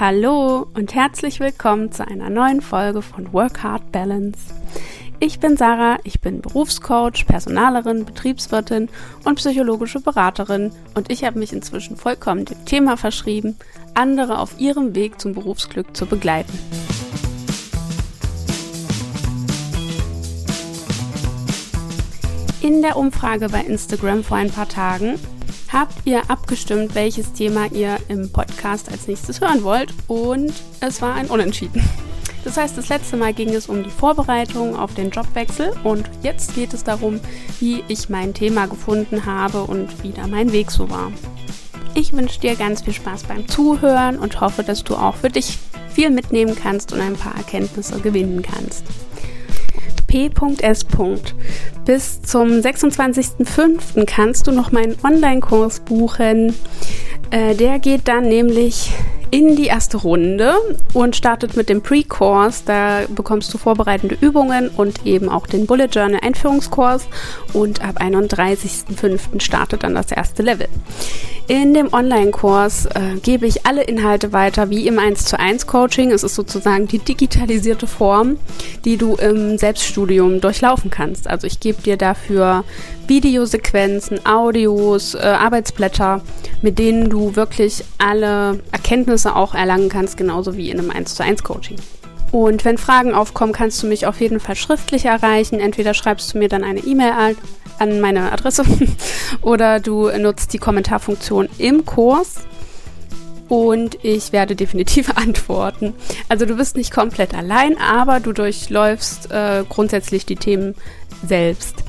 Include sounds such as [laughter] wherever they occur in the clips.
Hallo und herzlich willkommen zu einer neuen Folge von Work Hard Balance. Ich bin Sarah, ich bin Berufscoach, Personalerin, Betriebswirtin und psychologische Beraterin und ich habe mich inzwischen vollkommen dem Thema verschrieben, andere auf ihrem Weg zum Berufsglück zu begleiten. In der Umfrage bei Instagram vor ein paar Tagen habt ihr abgestimmt, welches Thema ihr im Podcast als nächstes hören wollt und es war ein Unentschieden. Das heißt, das letzte Mal ging es um die Vorbereitung auf den Jobwechsel und jetzt geht es darum, wie ich mein Thema gefunden habe und wie da mein Weg so war. Ich wünsche dir ganz viel Spaß beim Zuhören und hoffe, dass du auch für dich viel mitnehmen kannst und ein paar Erkenntnisse gewinnen kannst. P.S. Bis zum 26.05. kannst du noch meinen Online-Kurs buchen. Äh, der geht dann nämlich in die erste Runde und startet mit dem Pre-Course. Da bekommst du vorbereitende Übungen und eben auch den Bullet Journal Einführungskurs. Und ab 31.05. startet dann das erste Level. In dem Online-Kurs äh, gebe ich alle Inhalte weiter wie im 1 zu 1 Coaching. Es ist sozusagen die digitalisierte Form, die du im Selbststudium durchlaufen kannst. Also ich gebe dir dafür Videosequenzen, Audios, äh, Arbeitsblätter, mit denen du wirklich alle Erkenntnisse auch erlangen kannst, genauso wie in einem 1 zu 1 Coaching. Und wenn Fragen aufkommen, kannst du mich auf jeden Fall schriftlich erreichen. Entweder schreibst du mir dann eine E-Mail an meine Adresse [laughs] oder du nutzt die Kommentarfunktion im Kurs und ich werde definitiv [laughs] antworten. Also du bist nicht komplett allein, aber du durchläufst äh, grundsätzlich die Themen selbst.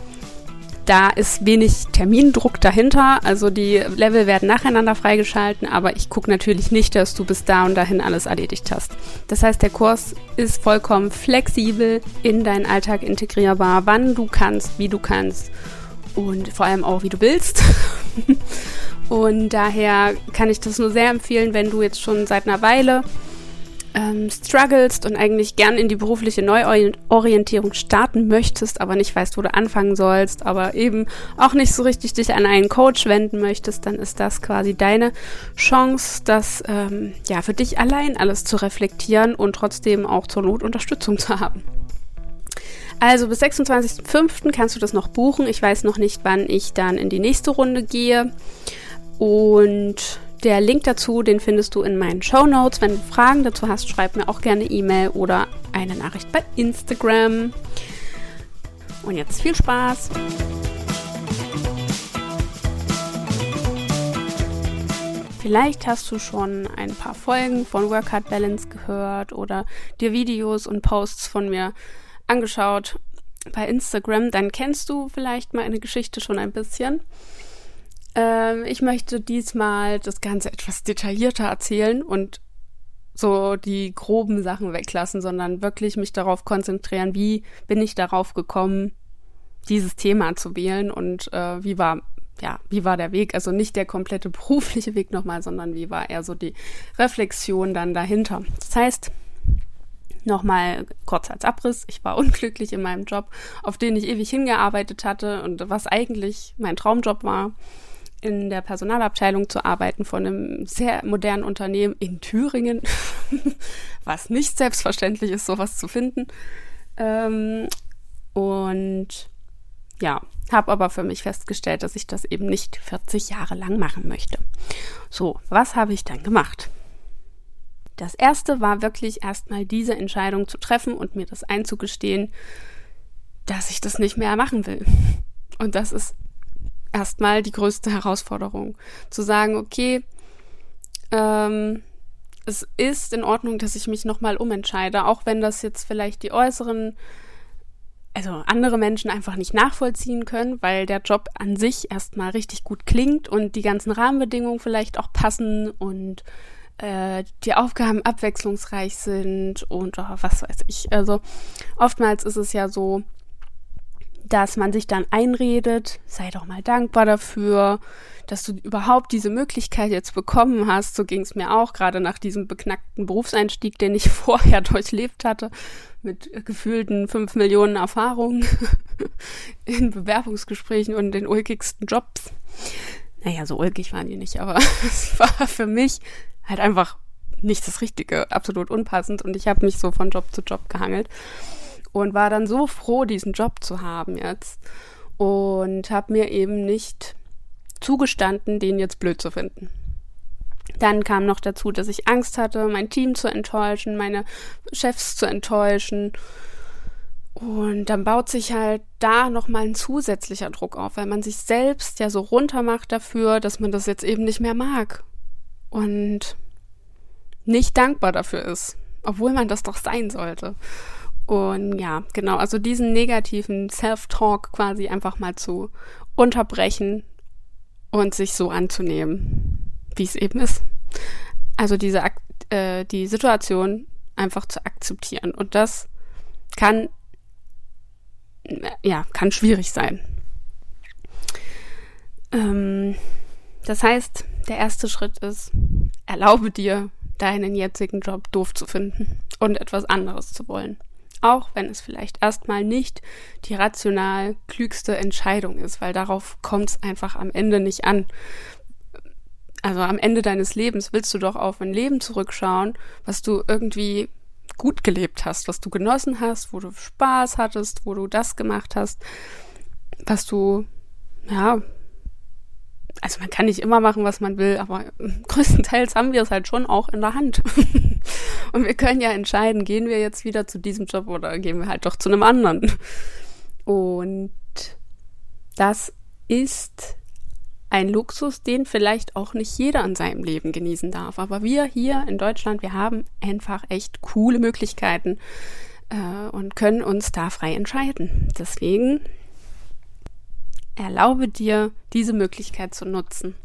Da ist wenig Termindruck dahinter, also die Level werden nacheinander freigeschalten, aber ich gucke natürlich nicht, dass du bis da und dahin alles erledigt hast. Das heißt, der Kurs ist vollkommen flexibel in deinen Alltag integrierbar, wann du kannst, wie du kannst und vor allem auch, wie du willst. [laughs] und daher kann ich das nur sehr empfehlen, wenn du jetzt schon seit einer Weile ähm, strugglest und eigentlich gern in die berufliche Neuorientierung starten möchtest, aber nicht weißt, wo du anfangen sollst, aber eben auch nicht so richtig dich an einen Coach wenden möchtest, dann ist das quasi deine Chance, das ähm, ja für dich allein alles zu reflektieren und trotzdem auch zur Not Unterstützung zu haben. Also bis 26.05. kannst du das noch buchen. Ich weiß noch nicht, wann ich dann in die nächste Runde gehe. Und der Link dazu, den findest du in meinen Show Notes. Wenn du Fragen dazu hast, schreib mir auch gerne E-Mail oder eine Nachricht bei Instagram. Und jetzt viel Spaß! Vielleicht hast du schon ein paar Folgen von Work Hard Balance gehört oder dir Videos und Posts von mir angeschaut bei Instagram, dann kennst du vielleicht meine Geschichte schon ein bisschen. Ähm, ich möchte diesmal das Ganze etwas detaillierter erzählen und so die groben Sachen weglassen, sondern wirklich mich darauf konzentrieren, wie bin ich darauf gekommen, dieses Thema zu wählen und äh, wie war ja, wie war der Weg? Also nicht der komplette [laughs] berufliche Weg nochmal, sondern wie war eher so die Reflexion dann dahinter. Das heißt, Nochmal kurz als Abriss. Ich war unglücklich in meinem Job, auf den ich ewig hingearbeitet hatte und was eigentlich mein Traumjob war, in der Personalabteilung zu arbeiten von einem sehr modernen Unternehmen in Thüringen, [laughs] was nicht selbstverständlich ist, sowas zu finden. Ähm, und ja, habe aber für mich festgestellt, dass ich das eben nicht 40 Jahre lang machen möchte. So, was habe ich dann gemacht? Das erste war wirklich erstmal diese Entscheidung zu treffen und mir das einzugestehen, dass ich das nicht mehr machen will. Und das ist erstmal die größte Herausforderung. Zu sagen, okay, ähm, es ist in Ordnung, dass ich mich nochmal umentscheide, auch wenn das jetzt vielleicht die äußeren, also andere Menschen einfach nicht nachvollziehen können, weil der Job an sich erstmal richtig gut klingt und die ganzen Rahmenbedingungen vielleicht auch passen und äh, die Aufgaben abwechslungsreich sind und oh, was weiß ich. Also oftmals ist es ja so, dass man sich dann einredet, sei doch mal dankbar dafür, dass du überhaupt diese Möglichkeit jetzt bekommen hast. So ging es mir auch, gerade nach diesem beknackten Berufseinstieg, den ich [laughs] vorher durchlebt hatte, mit gefühlten fünf Millionen Erfahrungen [laughs] in Bewerbungsgesprächen und den ulkigsten Jobs. Naja, so ulkig waren die nicht, aber [laughs] es war für mich halt einfach nicht das Richtige, absolut unpassend. Und ich habe mich so von Job zu Job gehangelt und war dann so froh, diesen Job zu haben jetzt. Und habe mir eben nicht zugestanden, den jetzt blöd zu finden. Dann kam noch dazu, dass ich Angst hatte, mein Team zu enttäuschen, meine Chefs zu enttäuschen. Und dann baut sich halt da nochmal ein zusätzlicher Druck auf, weil man sich selbst ja so runtermacht dafür, dass man das jetzt eben nicht mehr mag. Und nicht dankbar dafür ist, obwohl man das doch sein sollte. Und ja, genau, also diesen negativen Self-Talk quasi einfach mal zu unterbrechen und sich so anzunehmen, wie es eben ist. Also diese äh, die Situation einfach zu akzeptieren und das kann ja kann schwierig sein. Ähm, das heißt, der erste Schritt ist, erlaube dir, deinen jetzigen Job doof zu finden und etwas anderes zu wollen auch wenn es vielleicht erstmal nicht die rational klügste Entscheidung ist, weil darauf kommt es einfach am Ende nicht an. Also am Ende deines Lebens willst du doch auf ein Leben zurückschauen, was du irgendwie gut gelebt hast, was du genossen hast, wo du Spaß hattest, wo du das gemacht hast, was du, ja, also man kann nicht immer machen, was man will, aber größtenteils haben wir es halt schon auch in der Hand. [laughs] Und wir können ja entscheiden, gehen wir jetzt wieder zu diesem Job oder gehen wir halt doch zu einem anderen. Und das ist ein Luxus, den vielleicht auch nicht jeder in seinem Leben genießen darf. Aber wir hier in Deutschland, wir haben einfach echt coole Möglichkeiten äh, und können uns da frei entscheiden. Deswegen erlaube dir, diese Möglichkeit zu nutzen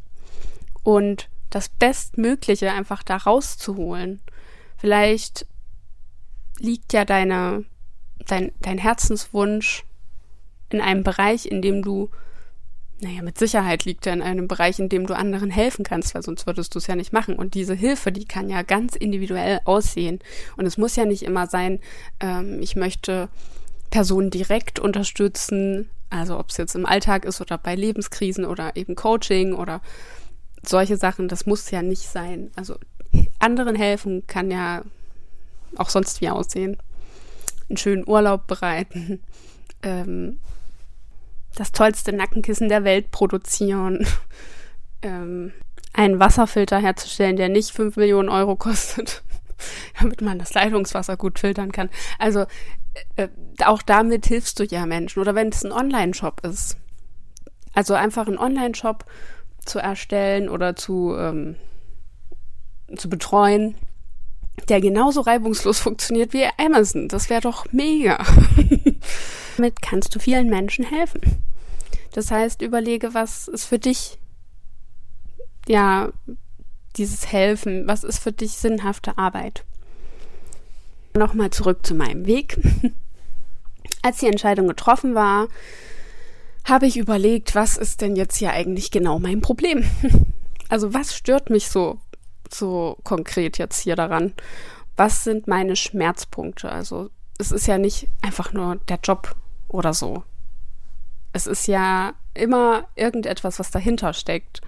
und das Bestmögliche einfach da rauszuholen. Vielleicht liegt ja deine, dein, dein Herzenswunsch in einem Bereich, in dem du, naja, mit Sicherheit liegt er in einem Bereich, in dem du anderen helfen kannst, weil sonst würdest du es ja nicht machen. Und diese Hilfe, die kann ja ganz individuell aussehen. Und es muss ja nicht immer sein, ähm, ich möchte Personen direkt unterstützen, also ob es jetzt im Alltag ist oder bei Lebenskrisen oder eben Coaching oder solche Sachen, das muss ja nicht sein. Also anderen helfen kann ja auch sonst wie aussehen. Einen schönen Urlaub bereiten, [laughs] ähm, das tollste Nackenkissen der Welt produzieren, [laughs] ähm, einen Wasserfilter herzustellen, der nicht 5 Millionen Euro kostet, [laughs] damit man das Leitungswasser gut filtern kann. Also äh, auch damit hilfst du ja Menschen. Oder wenn es ein Online-Shop ist. Also einfach einen Online-Shop zu erstellen oder zu, ähm, zu betreuen, der genauso reibungslos funktioniert wie Amazon. Das wäre doch mega. [laughs] Damit kannst du vielen Menschen helfen. Das heißt, überlege, was ist für dich, ja, dieses Helfen, was ist für dich sinnhafte Arbeit? Nochmal zurück zu meinem Weg. [laughs] Als die Entscheidung getroffen war, habe ich überlegt, was ist denn jetzt hier eigentlich genau mein Problem? [laughs] Also was stört mich so, so konkret jetzt hier daran? Was sind meine Schmerzpunkte? Also es ist ja nicht einfach nur der Job oder so. Es ist ja immer irgendetwas, was dahinter steckt.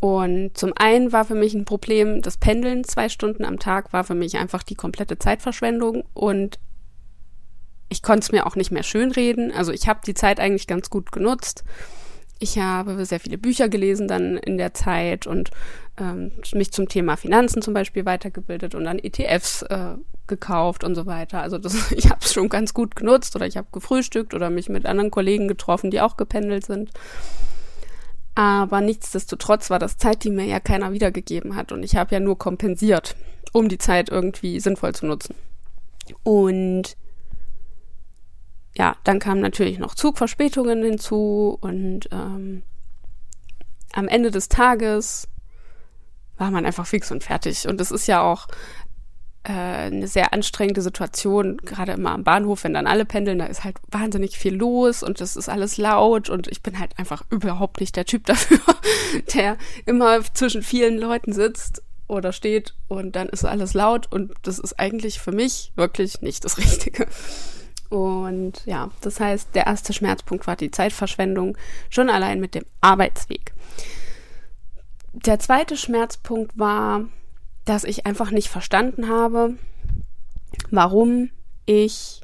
Und zum einen war für mich ein Problem, das Pendeln zwei Stunden am Tag war für mich einfach die komplette Zeitverschwendung und ich konnte es mir auch nicht mehr schönreden. Also ich habe die Zeit eigentlich ganz gut genutzt. Ich habe sehr viele Bücher gelesen dann in der Zeit und ähm, mich zum Thema Finanzen zum Beispiel weitergebildet und dann ETFs äh, gekauft und so weiter. Also das, [laughs] ich habe es schon ganz gut genutzt oder ich habe gefrühstückt oder mich mit anderen Kollegen getroffen, die auch gependelt sind. Aber nichtsdestotrotz war das Zeit, die mir ja keiner wiedergegeben hat. Und ich habe ja nur kompensiert, um die Zeit irgendwie sinnvoll zu nutzen. Und ja, dann kamen natürlich noch Zugverspätungen hinzu und ähm, am Ende des Tages war man einfach fix und fertig. Und es ist ja auch äh, eine sehr anstrengende Situation, gerade immer am Bahnhof, wenn dann alle pendeln, da ist halt wahnsinnig viel los und das ist alles laut und ich bin halt einfach überhaupt nicht der Typ [laughs] dafür, der immer zwischen vielen Leuten sitzt oder steht und dann ist alles laut und das ist eigentlich für mich wirklich nicht das Richtige. Und ja, das heißt, der erste Schmerzpunkt war die Zeitverschwendung, schon allein mit dem Arbeitsweg. Der zweite Schmerzpunkt war dass ich einfach nicht verstanden habe, warum ich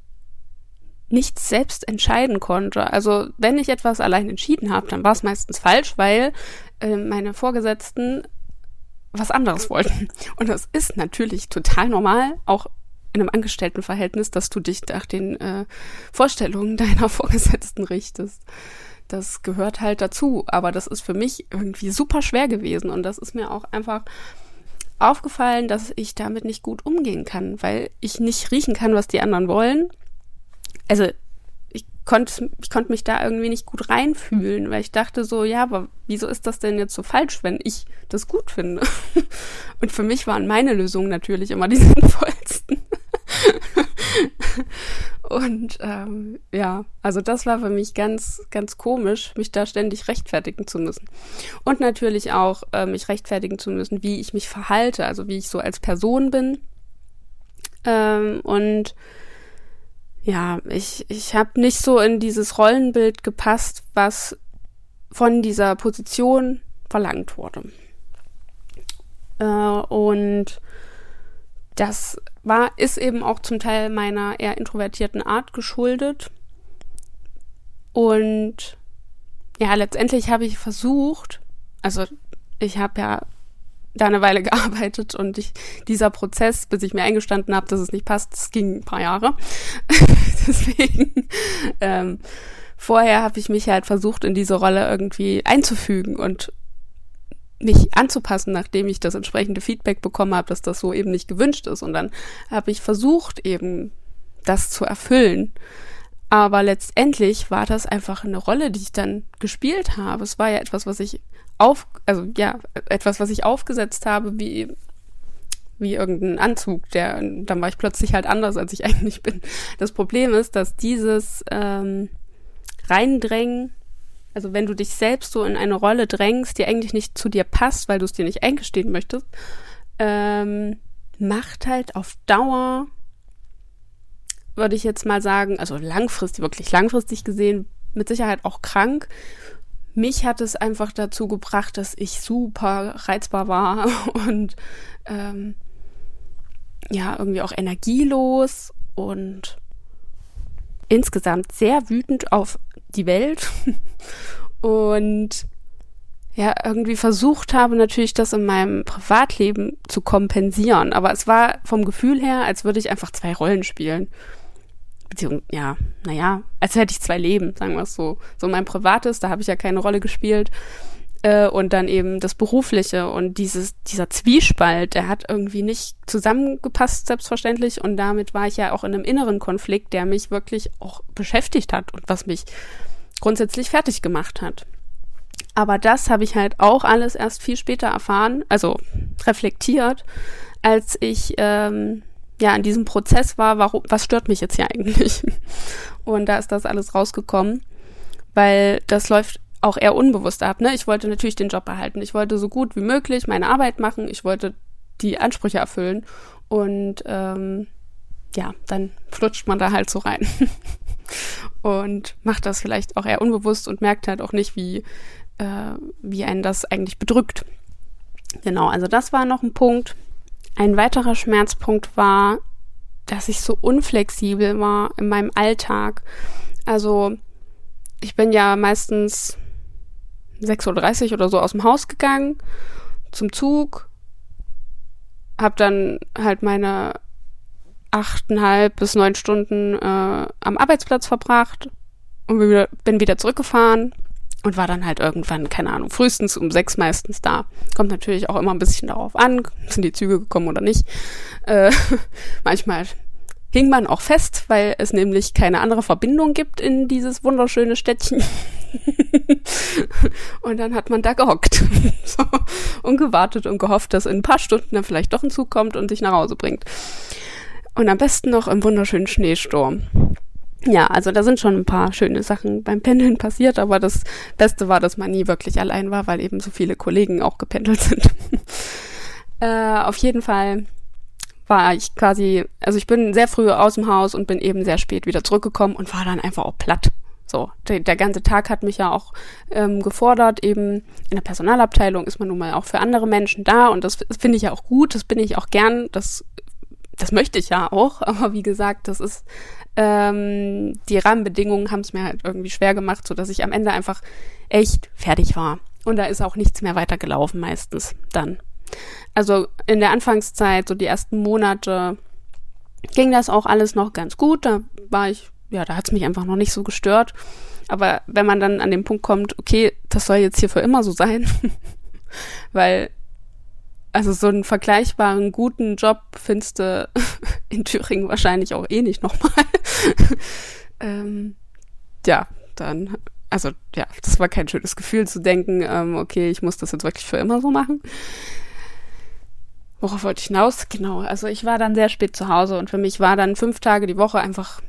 nichts selbst entscheiden konnte. Also wenn ich etwas allein entschieden habe, dann war es meistens falsch, weil äh, meine Vorgesetzten was anderes wollten. Und das ist natürlich total normal, auch in einem Angestelltenverhältnis, dass du dich nach den äh, Vorstellungen [laughs] deiner Vorgesetzten richtest. Das gehört halt dazu. Aber das ist für mich irgendwie super schwer gewesen. Und das ist mir auch einfach aufgefallen, dass ich damit nicht gut umgehen kann, weil ich nicht riechen kann, was die anderen wollen. Also ich konnte ich konnte mich da irgendwie nicht gut reinfühlen, weil ich dachte so, ja, aber wieso ist das denn jetzt so falsch, wenn ich das gut finde? [laughs] Und für mich waren meine Lösungen natürlich immer die [laughs] sinnvollsten. Und ähm, ja, also das war für mich ganz, ganz komisch, mich da ständig rechtfertigen zu müssen. Und natürlich auch äh, mich rechtfertigen zu müssen, wie ich mich verhalte, also wie ich so als Person bin. Ähm, und ja, ich, ich habe nicht so in dieses Rollenbild gepasst, was von dieser Position verlangt wurde. Äh, und das war, ist eben auch zum Teil meiner eher introvertierten Art geschuldet. Und ja, letztendlich habe ich versucht, also ich habe ja da eine Weile [laughs] gearbeitet und ich, dieser Prozess, bis ich mir eingestanden habe, dass es nicht passt, das ging ein paar Jahre. [laughs] Deswegen, ähm, vorher habe ich mich halt versucht, in diese Rolle irgendwie einzufügen und mich anzupassen, nachdem ich das entsprechende Feedback bekommen habe, dass das so eben nicht gewünscht ist. Und dann habe ich versucht, eben das zu erfüllen. Aber letztendlich war das einfach eine Rolle, die ich dann gespielt habe. Es war ja etwas, was ich auf, also ja, etwas, was ich aufgesetzt habe, wie, wie irgendein Anzug, der, dann war ich plötzlich halt anders, als ich [laughs] eigentlich bin. Das Problem ist, dass dieses ähm, Reindrängen also wenn du dich selbst so in eine Rolle drängst, die eigentlich nicht zu dir passt, weil du es dir nicht eingestehen möchtest, ähm, macht halt auf Dauer, würde ich jetzt mal sagen, also langfristig, wirklich langfristig gesehen, mit Sicherheit auch krank. Mich hat es einfach dazu gebracht, dass ich super reizbar war [laughs] und ähm, ja, irgendwie auch energielos und insgesamt sehr wütend auf die Welt und ja, irgendwie versucht habe, natürlich das in meinem Privatleben zu kompensieren. Aber es war vom Gefühl her, als würde ich einfach zwei Rollen spielen. Beziehungsweise, ja, naja, als hätte ich zwei Leben, sagen wir es so. So mein Privates, da habe ich ja keine Rolle gespielt. Äh, und dann eben das Berufliche und dieses, dieser Zwiespalt, der hat irgendwie nicht zusammengepasst, selbstverständlich. Und damit war ich ja auch in einem inneren Konflikt, der mich wirklich auch beschäftigt hat und was mich grundsätzlich fertig gemacht hat. Aber das habe ich halt auch alles erst viel später erfahren, also reflektiert, als ich ähm, ja in diesem Prozess war, warum, was stört mich jetzt hier eigentlich? [laughs] Und da ist das alles rausgekommen, weil das läuft auch eher unbewusst ab. Ne? Ich wollte natürlich den Job behalten. Ich wollte so gut wie möglich meine Arbeit machen. Ich wollte die Ansprüche erfüllen. Und ähm, ja, dann flutscht man da halt so rein. [laughs] und macht das vielleicht auch eher unbewusst und merkt halt auch nicht, wie, äh, wie einen das eigentlich bedrückt. Genau, also das war noch ein Punkt. Ein weiterer Schmerzpunkt war, dass ich so unflexibel war in meinem Alltag. Also ich bin ja meistens 6.30 Uhr oder so aus dem Haus gegangen zum Zug, hab dann halt meine achteinhalb bis neun Stunden äh, am Arbeitsplatz verbracht und bin wieder, bin wieder zurückgefahren und war dann halt irgendwann, keine Ahnung, frühestens um sechs meistens da. Kommt natürlich auch immer ein bisschen darauf an, sind die Züge gekommen oder nicht. Äh, [laughs] manchmal hing man auch fest, weil es nämlich keine andere Verbindung gibt in dieses wunderschöne Städtchen. [laughs] und dann hat man da gehockt [laughs] so, und gewartet und gehofft, dass in ein paar Stunden dann vielleicht doch ein Zug kommt und dich nach Hause bringt. Und am besten noch im wunderschönen Schneesturm. Ja, also da sind schon ein paar schöne Sachen beim Pendeln passiert, aber das Beste war, dass man nie wirklich allein war, weil eben so viele Kollegen auch gependelt sind. [laughs] äh, auf jeden Fall war ich quasi, also ich bin sehr früh aus dem Haus und bin eben sehr spät wieder zurückgekommen und war dann einfach auch platt. So, der, der ganze Tag hat mich ja auch ähm, gefordert. Eben in der Personalabteilung ist man nun mal auch für andere Menschen da und das finde ich ja auch gut, das bin ich auch gern, das, das möchte ich ja auch. [laughs] Aber wie gesagt, das ist ähm, die Rahmenbedingungen haben es mir halt irgendwie schwer gemacht, so dass ich am Ende einfach echt fertig war. Und da ist auch nichts mehr weitergelaufen meistens dann. Also in der Anfangszeit, so die ersten Monate, ging das auch alles noch ganz gut. Da war ich, ja, da hat es mich einfach noch nicht so gestört. Aber wenn man dann an den Punkt kommt, okay, das soll jetzt hier für immer so sein, [laughs] weil also so einen vergleichbaren guten Job findest du [laughs] in Thüringen wahrscheinlich auch eh nicht nochmal. [laughs] ähm, ja, dann, also ja, das war kein schönes Gefühl zu denken, ähm, okay, ich muss das jetzt wirklich für immer so machen. Worauf wollte ich hinaus? Genau, also ich war dann sehr spät zu Hause und für mich war dann fünf Tage die Woche einfach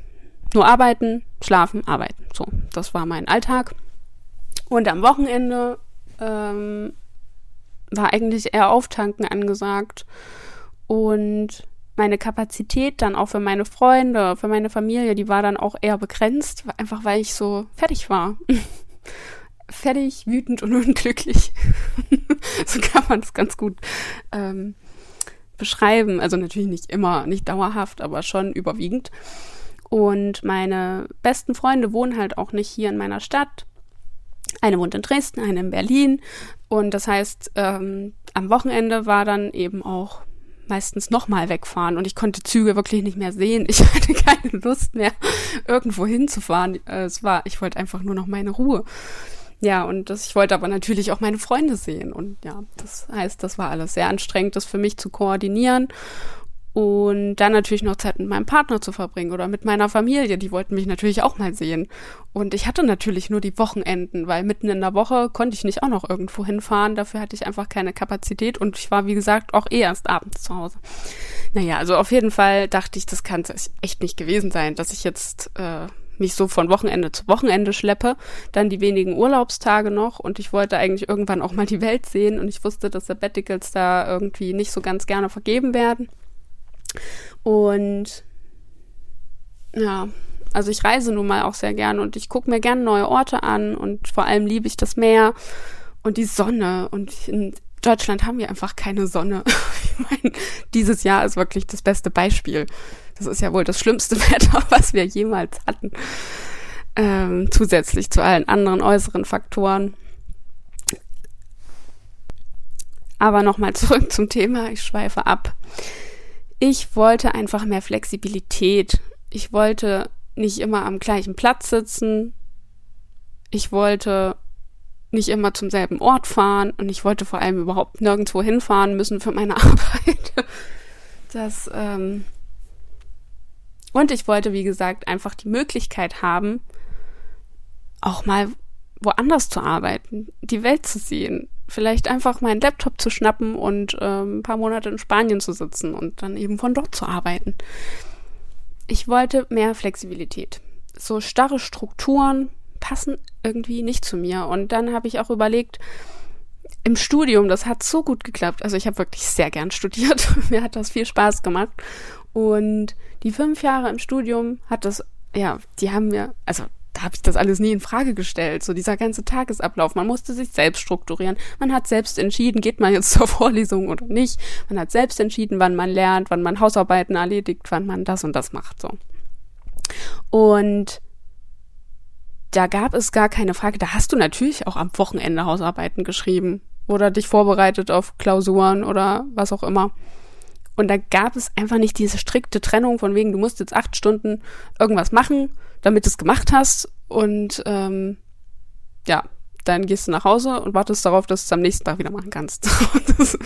nur arbeiten, schlafen, arbeiten. So, das war mein Alltag. Und am Wochenende ähm, war eigentlich eher Auftanken angesagt und meine Kapazität dann auch für meine Freunde, für meine Familie, die war dann auch eher begrenzt, einfach weil ich so fertig war. [laughs] fertig, wütend und [laughs] unglücklich. [laughs] so kann man es ganz gut ähm, beschreiben. Also natürlich nicht immer, nicht dauerhaft, aber schon überwiegend. Und meine besten Freunde wohnen halt auch nicht hier in meiner Stadt. Eine wohnt in Dresden, eine in Berlin. Und das heißt, ähm, am Wochenende war dann eben auch meistens nochmal wegfahren und ich konnte Züge wirklich nicht mehr sehen. Ich [laughs] hatte keine Lust mehr, irgendwo hinzufahren. Äh, es war, ich wollte einfach nur noch meine Ruhe. Ja, und das, ich wollte aber natürlich auch meine Freunde sehen. Und ja, das heißt, das war alles sehr anstrengend, das für mich zu koordinieren und dann natürlich noch Zeit mit meinem Partner zu verbringen oder mit meiner Familie. Die wollten mich natürlich auch mal sehen. Und ich hatte natürlich nur die Wochenenden, weil mitten in der Woche konnte ich nicht auch noch irgendwo hinfahren. Dafür hatte ich einfach keine Kapazität und ich war, wie gesagt, auch eh erst abends zu Hause. Naja, also auf jeden Fall dachte ich, das kann es echt nicht gewesen sein, dass ich jetzt äh, mich so von Wochenende zu Wochenende schleppe, dann die wenigen Urlaubstage noch und ich wollte eigentlich irgendwann auch mal die Welt sehen und ich wusste, dass Sabbaticals da irgendwie nicht so ganz gerne vergeben werden. Und ja, also ich reise nun mal auch sehr gern und ich gucke mir gerne neue Orte an und vor allem liebe ich das Meer und die Sonne. Und in Deutschland haben wir einfach keine Sonne. [laughs] ich meine, dieses Jahr ist wirklich das beste Beispiel. Das ist ja wohl das schlimmste [laughs] Wetter, was wir jemals hatten. Ähm, zusätzlich zu allen anderen äußeren Faktoren. Aber nochmal zurück zum Thema. Ich schweife ab ich wollte einfach mehr Flexibilität. Ich wollte nicht immer am gleichen Platz sitzen. Ich wollte nicht immer zum selben Ort fahren und ich wollte vor allem überhaupt nirgendwo hinfahren müssen für meine [laughs] Arbeit. Das, ähm und ich wollte, wie gesagt, einfach die Möglichkeit haben, auch mal woanders zu arbeiten, die Welt zu sehen, vielleicht einfach meinen Laptop zu schnappen und ähm, ein paar Monate in Spanien zu sitzen und dann eben von dort zu arbeiten. Ich wollte mehr Flexibilität. So starre Strukturen passen irgendwie nicht zu mir. Und dann habe ich auch überlegt, im Studium, das hat so gut geklappt. Also ich habe wirklich sehr gern studiert. [laughs] mir hat das viel Spaß gemacht. Und die fünf Jahre im Studium hat das, ja, die haben mir, also da habe ich das alles nie in Frage gestellt. So dieser ganze Tagesablauf. Man musste sich selbst strukturieren. Man hat selbst entschieden, geht man jetzt [laughs] zur Vorlesung oder nicht. Man hat selbst entschieden, wann man lernt, wann man Hausarbeiten erledigt, wann man das und das macht. So. Und da gab es gar keine Frage. Da hast du natürlich auch am Wochenende Hausarbeiten geschrieben oder dich vorbereitet auf Klausuren oder was auch immer. Und da gab es einfach nicht diese strikte Trennung von wegen, du musst jetzt acht Stunden irgendwas machen damit du es gemacht hast und ähm, ja, dann gehst du nach Hause und wartest darauf, dass du es am nächsten Tag wieder machen kannst. [laughs] das,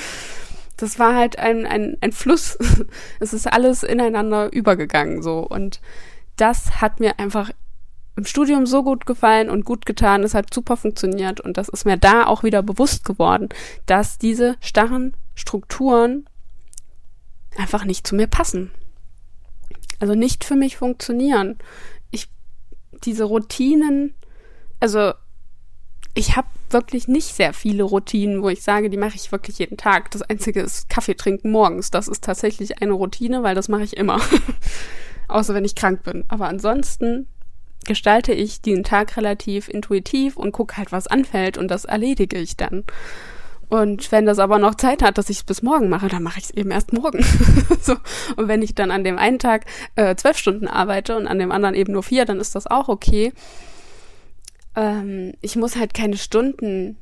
das war halt ein, ein, ein Fluss. [laughs] Es ist alles ineinander übergegangen so. Und das hat mir einfach im Studium so gut gefallen und gut getan. Es hat super funktioniert und das ist mir da auch wieder bewusst geworden, dass diese starren Strukturen einfach nicht zu mir passen. Also nicht für mich funktionieren diese Routinen, also ich habe wirklich nicht sehr viele Routinen, wo ich sage, die mache ich wirklich jeden Tag. Das einzige ist Kaffee trinken morgens. Das ist tatsächlich eine Routine, weil das mache ich immer. [laughs] Außer wenn ich krank bin. Aber ansonsten gestalte ich den Tag relativ intuitiv und gucke halt, was anfällt und das erledige ich dann. Und wenn das aber noch Zeit hat, dass ich es bis morgen mache, dann mache ich es eben erst morgen. [laughs] so. Und wenn ich dann an dem einen Tag äh, zwölf Stunden arbeite und an dem anderen eben nur vier, dann ist das auch okay. Ähm, ich muss halt keine Stunden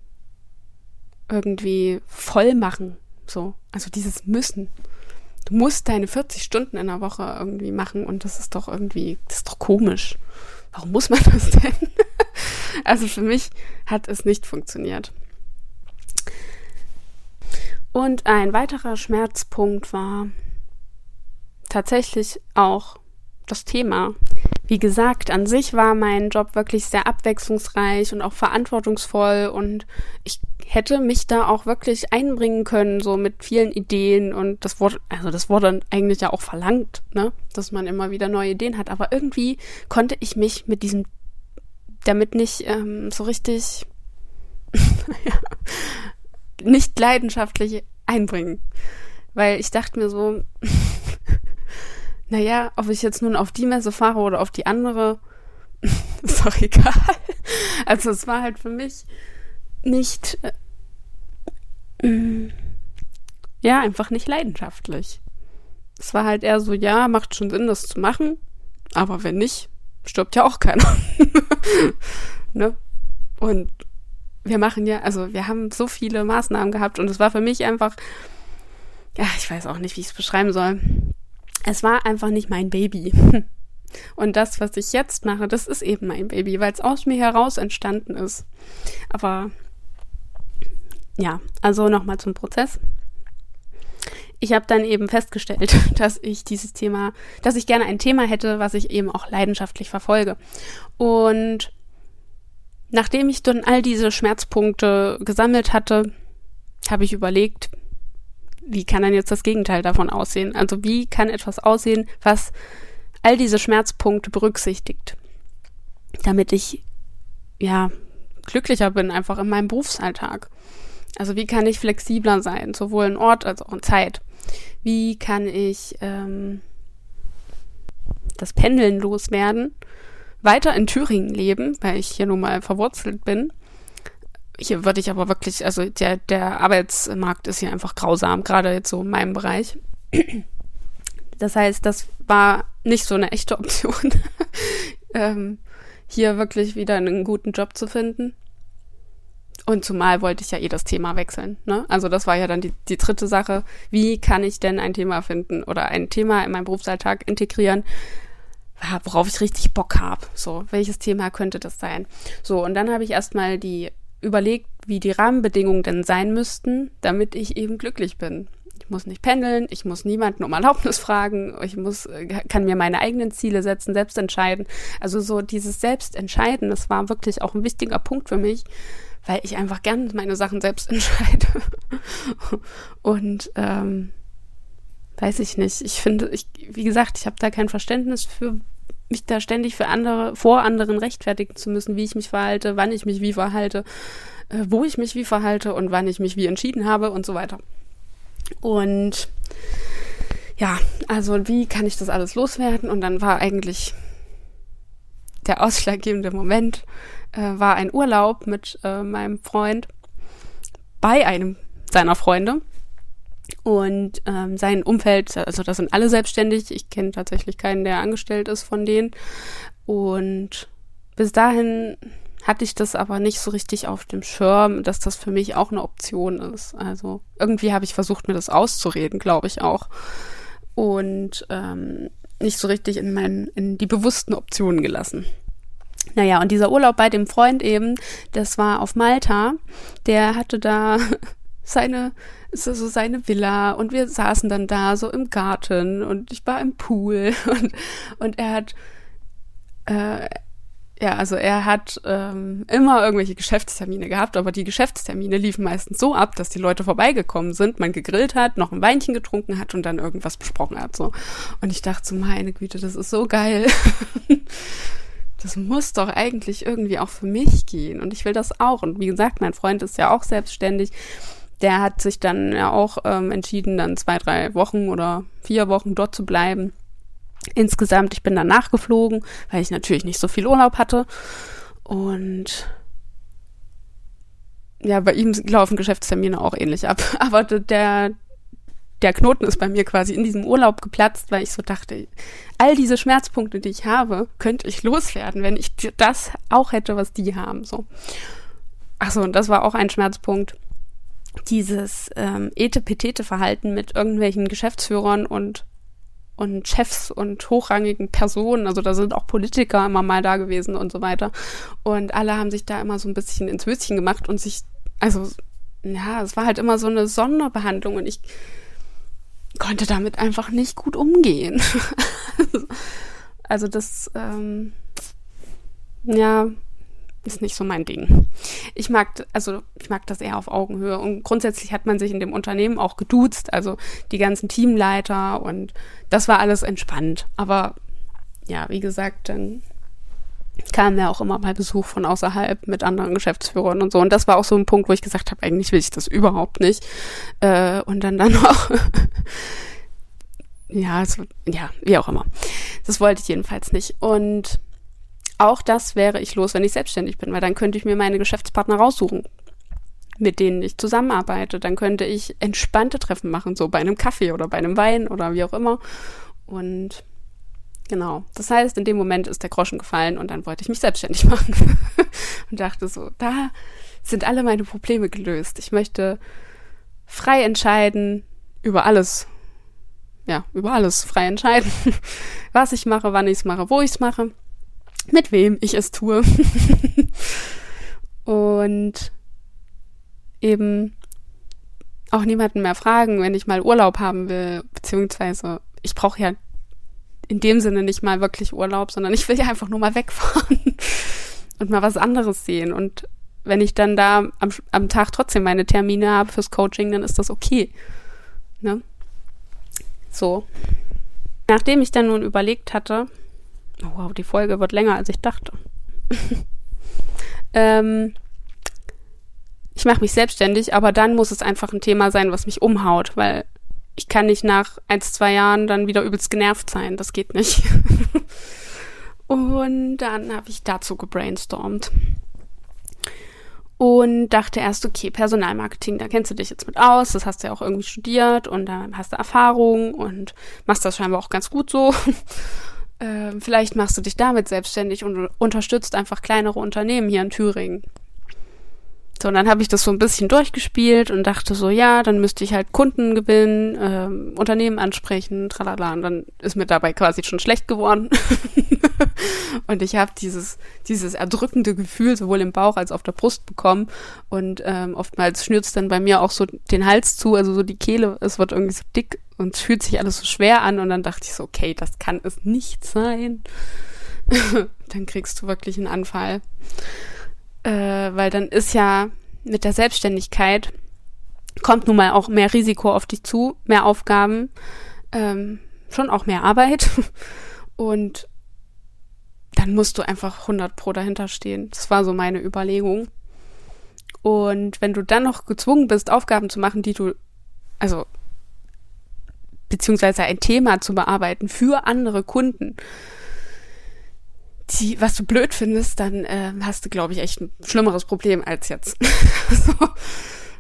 irgendwie voll machen. So. Also dieses Müssen. Du musst deine 40 Stunden in der Woche irgendwie machen und das ist doch irgendwie, das ist doch komisch. Warum muss man [laughs] das denn? also für mich hat es nicht funktioniert. Und ein weiterer Schmerzpunkt war tatsächlich auch das Thema. Wie gesagt, an sich war mein Job wirklich sehr abwechslungsreich und auch verantwortungsvoll und ich hätte mich da auch wirklich einbringen können, so mit vielen Ideen und das wurde, also das wurde eigentlich ja auch verlangt, ne, dass man immer wieder neue Ideen hat, aber irgendwie konnte ich mich mit diesem, damit nicht ähm, so richtig, [laughs] ja, nicht leidenschaftlich einbringen. Weil ich dachte mir so, [laughs] naja, ob ich jetzt nun auf die Messe fahre oder auf die andere, [laughs] ist doch egal. Also es war halt für mich nicht, äh, ja, einfach nicht leidenschaftlich. Es war halt eher so, ja, macht schon Sinn, das zu machen, aber wenn nicht, stirbt ja auch keiner. [laughs] ne? Und wir machen ja, also wir haben so viele Maßnahmen gehabt und es war für mich einfach, ja, ich weiß auch nicht, wie ich es beschreiben soll. Es war einfach nicht mein Baby. [laughs] Und das, was ich jetzt mache, das ist eben mein Baby, weil es aus mir heraus entstanden ist. Aber ja, also nochmal zum Prozess. Ich habe dann eben festgestellt, [laughs] dass ich dieses Thema, dass ich gerne ein Thema hätte, was ich eben auch leidenschaftlich verfolge. Und Nachdem ich dann all diese Schmerzpunkte gesammelt hatte, habe ich überlegt, wie kann dann jetzt das Gegenteil davon aussehen? Also wie kann etwas aussehen, was all diese Schmerzpunkte berücksichtigt, damit ich ja glücklicher bin einfach in meinem Berufsalltag. Also wie kann ich flexibler sein, sowohl in Ort als auch in Zeit? Wie kann ich ähm, das Pendeln loswerden weiter in Thüringen leben, weil ich hier nun mal verwurzelt bin. Hier würde ich aber wirklich, also der, der Arbeitsmarkt ist hier einfach grausam, gerade jetzt so in meinem Bereich. Das heißt, das war nicht so eine echte [laughs] Option, ähm, hier wirklich wieder einen guten Job zu finden. Und zumal wollte ich ja eh das Thema wechseln. Ne? Also das war ja dann die, die dritte Sache. Wie kann ich denn ein Thema finden oder ein Thema in meinen Berufsalltag integrieren, worauf ich richtig Bock habe. So, welches Thema könnte das sein? So, und dann habe ich erstmal die überlegt, wie die Rahmenbedingungen denn sein müssten, damit ich eben glücklich bin. Ich muss nicht pendeln, ich muss niemanden um Erlaubnis [laughs] fragen, ich muss, äh, kann mir meine eigenen Ziele setzen, selbst entscheiden. Also so dieses Selbstentscheiden, das war wirklich auch ein wichtiger Punkt für mich, weil ich einfach gern meine Sachen selbst [laughs] entscheide. Und ähm, weiß ich nicht. Ich finde, ich, wie gesagt, ich habe da kein Verständnis für, mich da ständig für andere, vor anderen rechtfertigen zu müssen, wie ich mich verhalte, wann ich mich wie verhalte, äh, wo ich mich wie verhalte und wann ich mich wie entschieden habe und so weiter. Und ja, also wie kann ich das alles loswerden? Und dann war eigentlich der ausschlaggebende Moment, äh, war ein Urlaub mit äh, meinem Freund bei einem seiner Freunde und ähm, sein Umfeld, also das sind alle selbstständig. Ich kenne tatsächlich keinen, der angestellt ist von denen. Und bis dahin hatte ich das aber nicht so richtig auf dem Schirm, dass das für mich auch eine Option ist. Also irgendwie habe ich versucht, mir das auszureden, glaube ich auch. Und ähm, nicht so richtig in, mein, in die bewussten Optionen gelassen. Naja, und dieser Urlaub bei dem Freund eben, das war auf Malta. Der hatte da seine, so seine Villa und wir saßen dann da so im Garten und ich war im Pool [laughs] und, und er hat, äh, ja, also er hat ähm, immer irgendwelche Geschäftstermine gehabt, aber die Geschäftstermine liefen meistens so ab, dass die Leute vorbeigekommen sind, man gegrillt hat, noch ein Weinchen getrunken hat und dann irgendwas besprochen hat. So. Und ich dachte so, meine Güte, das ist so geil. [laughs] das muss doch eigentlich irgendwie auch für mich gehen. Und ich will das auch. Und wie gesagt, mein Freund ist ja auch selbstständig der hat sich dann ja auch ähm, entschieden, dann zwei, drei Wochen oder vier Wochen dort zu bleiben. insgesamt. Ich bin dann nachgeflogen, weil ich natürlich nicht so viel Urlaub hatte. Und ja, bei ihm laufen Geschäftstermine auch ähnlich ab. [laughs] Aber der, der Knoten ist bei mir quasi in diesem Urlaub geplatzt, weil ich so dachte, all diese Schmerzpunkte, die ich habe, könnte ich loswerden, wenn ich das auch hätte, was die haben. So. Achso, und das war auch ein Schmerzpunkt. Dieses ähm, Ete-Petete-Verhalten mit irgendwelchen Geschäftsführern und und Chefs und hochrangigen Personen, also da sind auch Politiker immer mal da gewesen und so weiter. Und alle haben sich da immer so ein bisschen ins Höschen gemacht und sich, also, ja, es war halt immer so eine Sonderbehandlung und ich konnte damit einfach nicht gut umgehen. [laughs] also das, ähm, ja, ist nicht so mein Ding. Ich mag, also ich mag das eher auf Augenhöhe und grundsätzlich hat man sich in dem Unternehmen auch geduzt, also die ganzen Teamleiter und das war alles entspannt. Aber ja, wie gesagt, dann kam ja auch immer mal Besuch von außerhalb mit anderen Geschäftsführern und so. Und das war auch so ein Punkt, wo ich gesagt habe, eigentlich will ich das überhaupt nicht. Äh, und dann dann auch, [laughs] ja, es, ja, wie auch immer. Das wollte ich jedenfalls nicht. Und auch das wäre ich los, wenn ich selbstständig bin, weil dann könnte ich mir meine Geschäftspartner raussuchen, mit denen ich zusammenarbeite. Dann könnte ich entspannte Treffen machen, so bei einem Kaffee oder bei einem Wein oder wie auch immer. Und genau, das heißt, in dem Moment ist der Groschen gefallen und dann wollte ich mich selbstständig [laughs] machen und dachte so, da sind alle meine Probleme gelöst. Ich möchte frei entscheiden über alles. Ja, über alles frei entscheiden, [laughs] was ich mache, wann ich es mache, wo ich es mache mit wem ich es tue. [laughs] und eben auch niemanden mehr fragen, wenn ich mal Urlaub haben will, beziehungsweise ich brauche ja in dem Sinne nicht mal wirklich Urlaub, sondern ich will ja einfach nur mal wegfahren [laughs] und mal was anderes sehen. Und wenn ich dann da am, am Tag trotzdem meine Termine habe fürs Coaching, dann ist das okay. Ne? So. Nachdem ich dann nun überlegt hatte, wow, die Folge wird länger, als ich dachte. [laughs] ähm, ich mache mich selbstständig, aber dann muss es einfach ein Thema sein, was mich umhaut, weil ich kann nicht nach ein, zwei Jahren dann wieder übelst genervt sein. Das geht nicht. [laughs] und dann habe ich dazu gebrainstormt. Und dachte erst, okay, Personalmarketing, da kennst du dich jetzt mit aus, das hast du ja auch irgendwie studiert und da hast du Erfahrung und machst das scheinbar auch ganz gut so. [laughs] äh, vielleicht machst du dich damit selbstständig und unterstützt einfach kleinere Unternehmen hier in Thüringen. So, und dann habe ich das so ein bisschen durchgespielt und dachte so, ja, dann müsste ich halt Kunden gewinnen, ähm, Unternehmen ansprechen, tralala. Und dann ist mir dabei quasi schon schlecht geworden. [laughs] und ich habe dieses, dieses erdrückende Gefühl sowohl im Bauch als auch auf der Brust bekommen. Und ähm, oftmals schnürt es dann bei mir auch so den Hals zu, also so die Kehle, es wird irgendwie so dick und es fühlt sich alles so schwer an. Und dann dachte ich so, okay, das kann es nicht sein. [laughs] dann kriegst du wirklich einen Anfall äh, weil dann ist ja mit der Selbstständigkeit kommt nun mal auch mehr Risiko auf dich zu, mehr Aufgaben, ähm, schon auch mehr Arbeit [laughs] und dann musst du einfach 100 pro dahinter stehen. Das war so meine Überlegung. Und wenn du dann noch gezwungen bist, Aufgaben zu machen, die du, also, beziehungsweise ein Thema zu bearbeiten für andere Kunden, die, was du blöd findest, dann äh, hast du, glaube ich, echt ein schlimmeres Problem als jetzt. [laughs] so,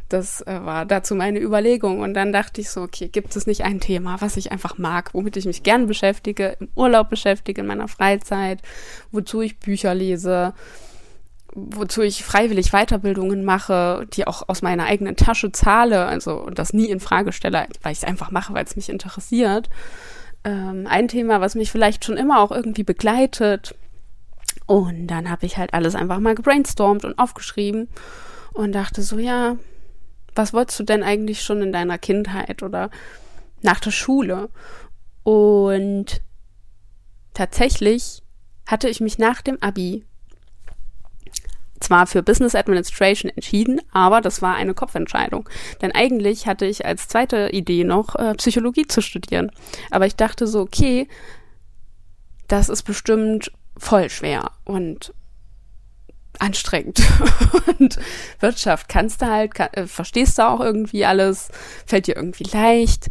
das äh, war dazu meine Überlegung. Und dann dachte ich so, okay, gibt es nicht ein Thema, was ich einfach mag, womit ich mich gern beschäftige, im Urlaub beschäftige, in meiner Freizeit, wozu ich Bücher lese, wozu ich freiwillig Weiterbildungen mache, die auch aus meiner eigenen Tasche zahle, also und das nie in Frage stelle, weil ich es einfach mache, weil es mich interessiert. Ähm, ein Thema, was mich vielleicht schon immer auch irgendwie begleitet, und dann habe ich halt alles einfach mal gebrainstormt und aufgeschrieben und dachte so, ja, was wolltest du denn eigentlich schon in deiner Kindheit oder nach der Schule? Und tatsächlich hatte ich mich nach dem Abi zwar für Business Administration entschieden, aber das war eine Kopfentscheidung. Denn eigentlich hatte ich als zweite Idee noch äh, Psychologie zu studieren. Aber ich dachte so, okay, das ist bestimmt voll schwer und anstrengend. [laughs] und Wirtschaft kannst du halt, kann, äh, verstehst du auch irgendwie alles, fällt dir irgendwie leicht.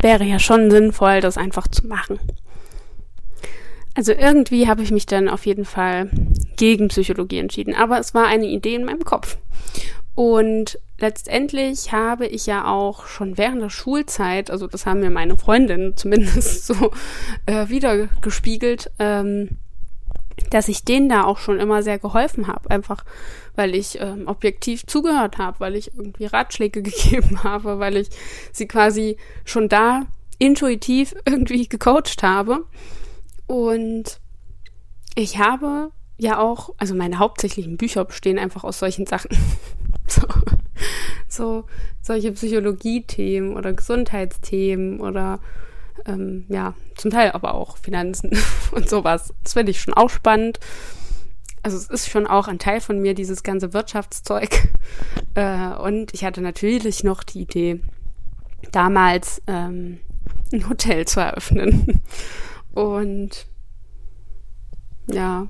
Wäre ja schon sinnvoll, das einfach zu machen. Also irgendwie habe ich mich dann auf jeden Fall gegen Psychologie entschieden, aber es war eine Idee in meinem Kopf. Und letztendlich habe ich ja auch schon während der Schulzeit, also das haben mir meine Freundinnen [laughs] zumindest so äh, wieder gespiegelt, ähm, dass ich denen da auch schon immer sehr geholfen habe. Einfach weil ich ähm, objektiv zugehört habe, weil ich irgendwie Ratschläge [laughs] gegeben habe, weil ich sie quasi schon da intuitiv [laughs] irgendwie gecoacht habe. Und ich habe ja auch, also meine hauptsächlichen Bücher bestehen einfach aus solchen Sachen. [laughs] so, so solche Psychologie-Themen oder Gesundheitsthemen oder ähm, ja, zum Teil aber auch Finanzen [laughs] und sowas. Das finde ich schon auch spannend. Also es ist schon auch ein Teil von mir, dieses ganze Wirtschaftszeug. [laughs] Äh, und ich hatte natürlich noch die Idee, damals ähm, ein Hotel zu eröffnen. Und ja,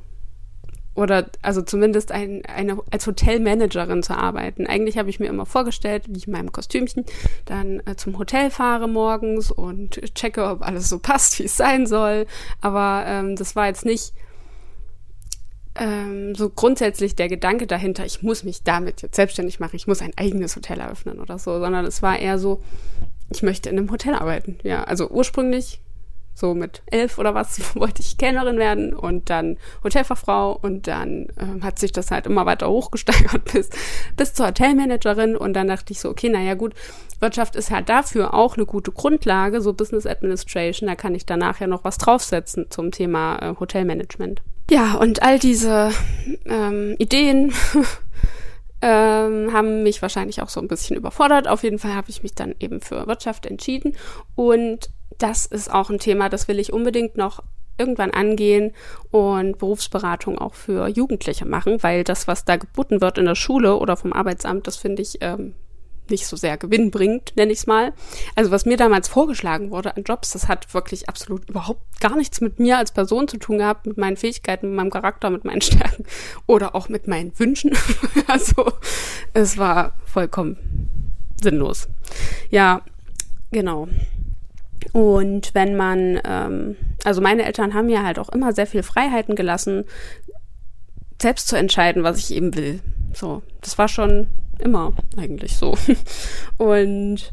oder also zumindest ein, eine, als Hotelmanagerin zu arbeiten. Eigentlich habe ich mir immer vorgestellt, wie ich in meinem Kostümchen dann äh, zum Hotel fahre morgens und checke, ob alles so [laughs] passt, wie es sein soll. Aber ähm, das war jetzt nicht ähm, so grundsätzlich der Gedanke dahinter, ich muss mich damit jetzt selbstständig machen, ich muss ein eigenes Hotel eröffnen oder so, sondern es war eher so, ich möchte in einem Hotel arbeiten. Ja, also ursprünglich so mit elf oder was [laughs] wollte ich Kellnerin werden und dann Hotelfachfrau und dann ähm, hat sich das halt immer weiter hochgesteigert [laughs] bis, bis zur Hotelmanagerin und dann dachte ich so, okay, naja gut, Wirtschaft ist halt dafür auch eine gute Grundlage, so Business Administration, da kann ich danach ja noch was draufsetzen zum Thema äh, Hotelmanagement. Ja, und all diese ähm, Ideen [laughs] ähm, haben mich wahrscheinlich auch so ein bisschen überfordert. Auf jeden Fall habe ich mich dann eben für Wirtschaft entschieden und das ist auch ein Thema, das will ich unbedingt noch irgendwann angehen und Berufsberatung auch für Jugendliche machen, weil das, was da geboten wird in der Schule oder vom Arbeitsamt, das finde ich ähm, nicht so sehr gewinnbringend, nenne ich es mal. Also was mir damals vorgeschlagen wurde an Jobs, das hat wirklich absolut überhaupt gar nichts mit mir als Person zu tun gehabt, mit meinen Fähigkeiten, mit meinem Charakter, mit meinen [laughs] Stärken oder auch mit meinen Wünschen. [laughs] also es war vollkommen sinnlos. Ja, genau. Und wenn man, ähm, also meine Eltern haben mir halt auch immer sehr viel Freiheiten gelassen, selbst zu entscheiden, was ich eben will. So, das war schon immer eigentlich so. [laughs] Und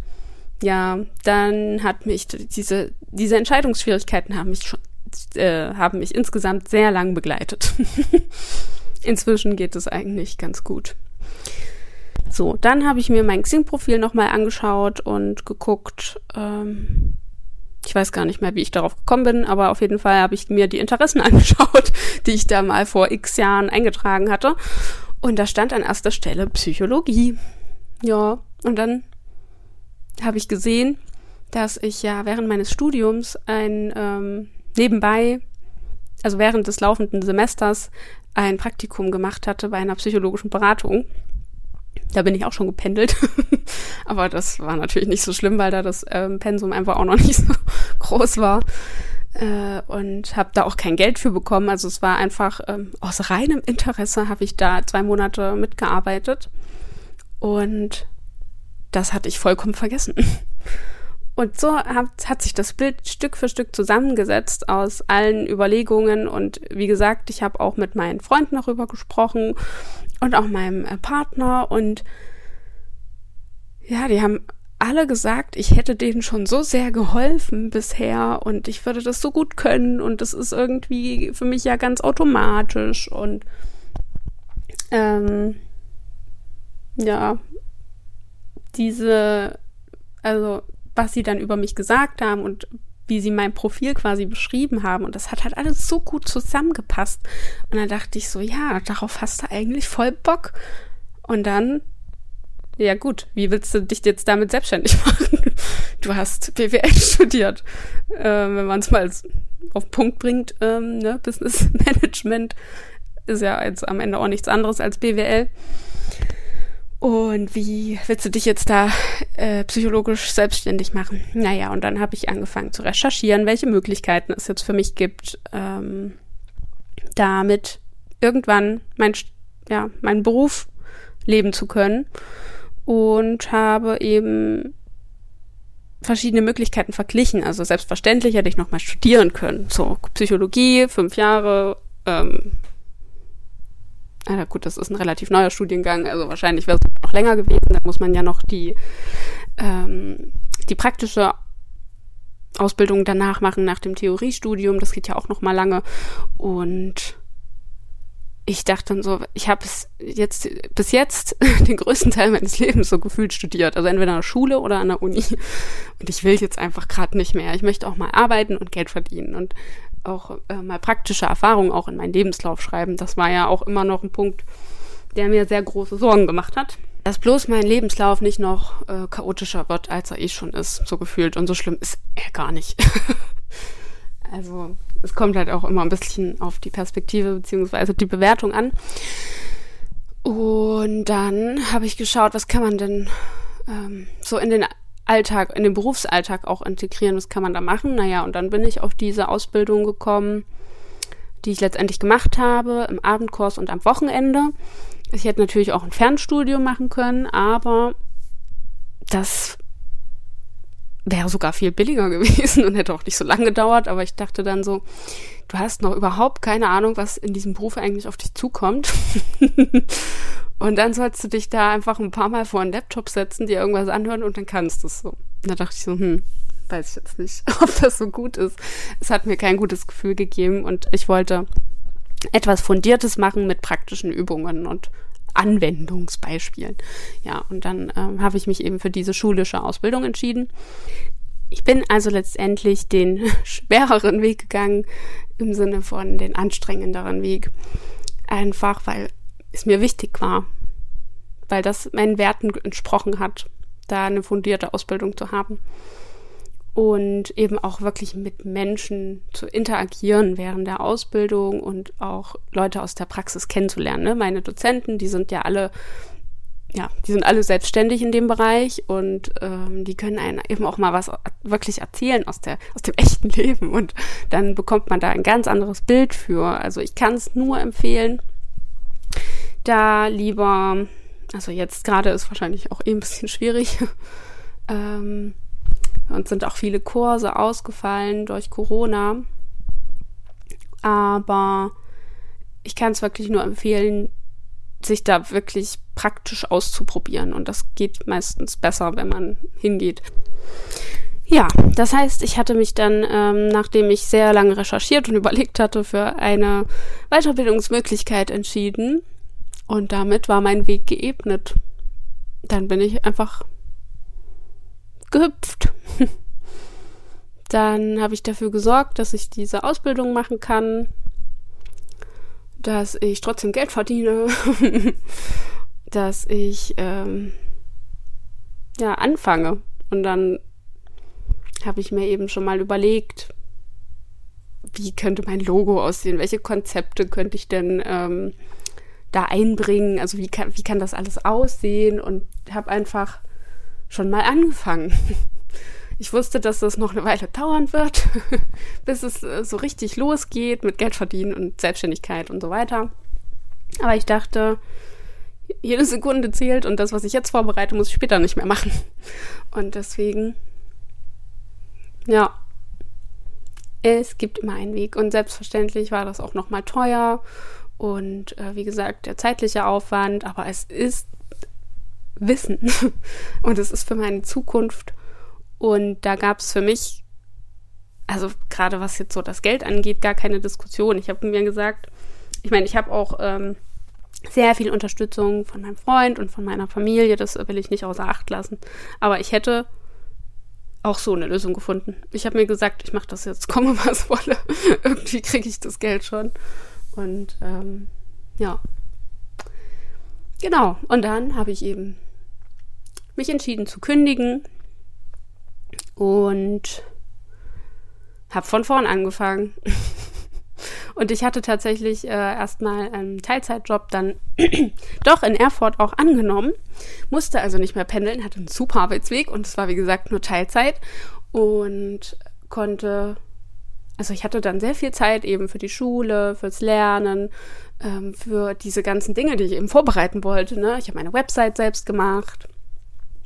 ja, dann hat mich diese, diese Entscheidungsschwierigkeiten haben mich schon, äh, haben mich insgesamt sehr lang begleitet. [laughs] Inzwischen geht es eigentlich ganz gut. So, dann habe ich mir mein Xing-Profil nochmal angeschaut und geguckt, ähm, ich weiß gar nicht mehr, wie ich darauf gekommen bin, aber auf jeden Fall habe ich mir die Interessen [laughs] angeschaut, die ich da mal vor x Jahren eingetragen hatte. Und da stand an erster Stelle Psychologie. Ja, und dann habe ich gesehen, dass ich ja während meines Studiums ein ähm, nebenbei, also während des laufenden Semesters, ein Praktikum gemacht hatte bei einer psychologischen Beratung. Da bin ich auch schon gependelt. [laughs] Aber das war natürlich nicht so schlimm, weil da das ähm, Pensum einfach auch noch [laughs] nicht so groß war. Äh, und habe da auch kein Geld für bekommen. Also es war einfach ähm, aus reinem Interesse habe ich da zwei Monate mitgearbeitet. Und das hatte ich vollkommen vergessen. [laughs] Und so hat, hat sich das Bild Stück für Stück zusammengesetzt aus allen Überlegungen. Und wie gesagt, ich habe auch mit meinen Freunden darüber gesprochen und auch meinem äh, Partner und ja, die haben alle gesagt, ich hätte denen schon so sehr geholfen bisher und ich würde das so gut können und das ist irgendwie für mich ja ganz automatisch und ähm, ja, diese, also was sie dann über mich gesagt haben und wie sie mein Profil quasi beschrieben haben. Und das hat halt alles so gut zusammengepasst. Und dann dachte ich so, ja, darauf hast du eigentlich voll Bock. Und dann, ja gut, wie willst du dich jetzt damit selbstständig [laughs] machen? Du hast BWL studiert. Äh, wenn man es mal auf den Punkt bringt, ähm, ne? Business [laughs] Management ist ja jetzt am Ende auch nichts anderes als BWL. Und wie willst du dich jetzt da äh, psychologisch selbstständig machen? Naja, und dann habe ich angefangen zu recherchieren, welche Möglichkeiten es jetzt für mich gibt, ähm, damit irgendwann mein, ja, meinen Beruf leben zu können. Und habe eben verschiedene Möglichkeiten verglichen. Also selbstverständlich hätte ich noch mal studieren können. So Psychologie, fünf Jahre. Ähm, na gut, das ist ein relativ neuer Studiengang, also wahrscheinlich wäre es noch länger gewesen. Da muss man ja noch die ähm, die praktische Ausbildung danach machen nach dem Theoriestudium. Das geht ja auch noch mal lange und ich dachte dann so, ich habe es jetzt bis jetzt [laughs] den größten Teil meines Lebens so gefühlt studiert, also entweder an der Schule oder an der Uni. Und ich will jetzt einfach gerade nicht mehr. Ich möchte auch mal arbeiten und Geld verdienen und auch äh, mal praktische Erfahrungen auch in meinen Lebenslauf schreiben. Das war ja auch immer noch ein Punkt, der mir sehr große Sorgen gemacht hat. Dass bloß mein Lebenslauf nicht noch äh, chaotischer wird, als er eh schon ist, so gefühlt. Und so schlimm ist er gar nicht. [laughs] also es kommt halt auch immer ein bisschen auf die Perspektive beziehungsweise die Bewertung an. Und dann habe ich geschaut, was kann man denn ähm, so in den Alltag, in den Berufsalltag auch integrieren, was kann man da machen? Naja, und dann bin ich auf diese Ausbildung gekommen, die ich letztendlich gemacht habe, im Abendkurs und am Wochenende. Ich hätte natürlich auch ein Fernstudium machen können, aber das wäre sogar viel billiger [laughs] gewesen und hätte auch nicht so lange gedauert, aber ich dachte dann so, du hast noch überhaupt keine Ahnung, was in diesem Beruf eigentlich auf dich zukommt. [laughs] und dann sollst du dich da einfach ein paar Mal vor einen Laptop setzen, dir irgendwas anhören und dann kannst du es so. Da dachte ich so, hm, weiß ich jetzt nicht, [laughs] ob das so gut ist. Es hat mir kein gutes Gefühl gegeben und ich wollte etwas Fundiertes machen mit praktischen Übungen und Anwendungsbeispielen. Ja, und dann ähm, habe ich mich eben für diese schulische Ausbildung entschieden. Ich bin also letztendlich den [laughs] schwereren Weg gegangen im Sinne von den anstrengenderen Weg. Einfach weil es mir wichtig war, weil das meinen Werten entsprochen hat, da eine fundierte Ausbildung zu haben und eben auch wirklich mit Menschen zu interagieren während der Ausbildung und auch Leute aus der Praxis kennenzulernen. Ne? Meine Dozenten, die sind ja alle, ja, die sind alle selbstständig in dem Bereich und ähm, die können einen eben auch mal was wirklich erzählen aus der aus dem [laughs] echten Leben und dann bekommt man da ein ganz anderes Bild für. Also ich kann es nur empfehlen, da lieber, also jetzt gerade ist wahrscheinlich auch eh ein bisschen schwierig. [laughs] ähm, und sind auch viele Kurse ausgefallen durch Corona. Aber ich kann es wirklich nur empfehlen, sich da wirklich praktisch auszuprobieren. Und das geht meistens besser, wenn man hingeht. Ja, das heißt, ich hatte mich dann, ähm, nachdem ich sehr lange recherchiert und [laughs] überlegt hatte, für eine Weiterbildungsmöglichkeit entschieden. Und damit war mein Weg geebnet. Dann bin ich einfach gehüpft. [laughs] Dann habe ich dafür gesorgt, dass ich diese Ausbildung machen kann, dass ich trotzdem Geld verdiene, [laughs] dass ich ähm, ja anfange. Und dann habe ich mir eben schon mal überlegt, wie könnte mein Logo aussehen, welche Konzepte könnte ich denn ähm, da einbringen, also wie kann, wie kann das alles aussehen und habe einfach schon mal angefangen. [laughs] Ich wusste, dass das noch eine Weile dauern wird, [laughs] bis es äh, so richtig losgeht mit Geld verdienen und Selbstständigkeit und so weiter. Aber ich dachte, jede Sekunde zählt und das, was ich jetzt vorbereite, muss ich später nicht mehr machen. [laughs] Und deswegen, ja, es gibt immer einen Weg. Und selbstverständlich war das auch nochmal teuer und äh, wie gesagt, der zeitliche Aufwand, aber es ist Wissen [laughs] und es ist für meine Zukunft und da gab es für mich, also gerade was jetzt so das Geld angeht, gar keine Diskussion. Ich habe mir gesagt, ich meine, ich habe auch ähm, sehr viel Unterstützung von meinem Freund und von meiner Familie, das will ich nicht außer Acht lassen. Aber ich hätte auch so eine Lösung gefunden. Ich habe mir gesagt, ich mache das jetzt, [laughs] komme was wolle. Irgendwie kriege ich das Geld schon. Und ähm, ja. Genau. Und dann habe ich eben mich entschieden zu kündigen und habe von vorn angefangen. [laughs] und ich hatte tatsächlich äh, erstmal einen Teilzeitjob dann [clears throat] doch in Erfurt auch angenommen, musste also nicht mehr pendeln, hatte einen super Arbeitsweg und es war wie gesagt nur Teilzeit und konnte, also ich hatte dann sehr viel Zeit eben für die Schule, fürs Lernen, ähm, für diese ganzen Dinge, die ich eben vorbereiten wollte. Ne? Ich habe meine Website selbst gemacht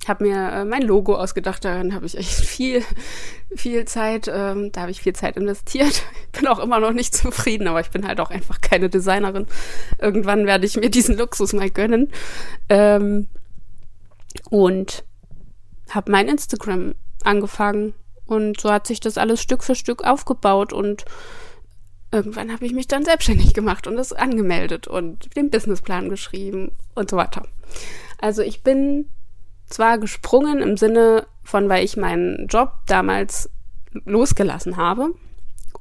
habe mir äh, mein Logo ausgedacht, daran habe ich echt viel, [laughs] viel Zeit, ähm, da habe ich viel Zeit investiert. [laughs] Bin auch immer noch nicht zufrieden, aber ich bin halt auch einfach keine Designerin. Irgendwann werde ich mir diesen Luxus mal gönnen. Ähm, und habe mein Instagram angefangen und so hat sich das alles Stück für Stück aufgebaut und irgendwann habe ich mich dann selbstständig gemacht und das angemeldet und den Businessplan geschrieben und so weiter. Also ich bin zwar gesprungen im Sinne von, weil ich meinen Job damals losgelassen habe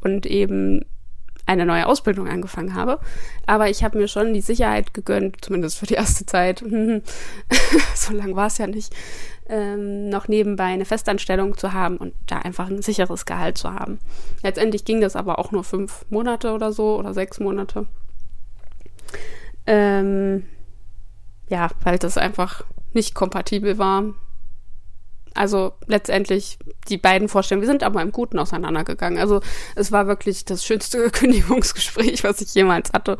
und eben eine neue Ausbildung angefangen habe. Aber ich habe mir schon die Sicherheit gegönnt, zumindest für die erste Zeit, [laughs] so lang war es ja nicht, ähm, noch nebenbei eine Festanstellung zu haben und da einfach ein sicheres Gehalt zu haben. Letztendlich ging das aber auch nur fünf Monate oder so oder sechs Monate. Ähm, ja, weil das einfach nicht kompatibel war. Also letztendlich die beiden Vorstellungen, wir sind aber im Guten auseinandergegangen. Also es war wirklich das schönste [laughs] Kündigungsgespräch, was ich jemals hatte.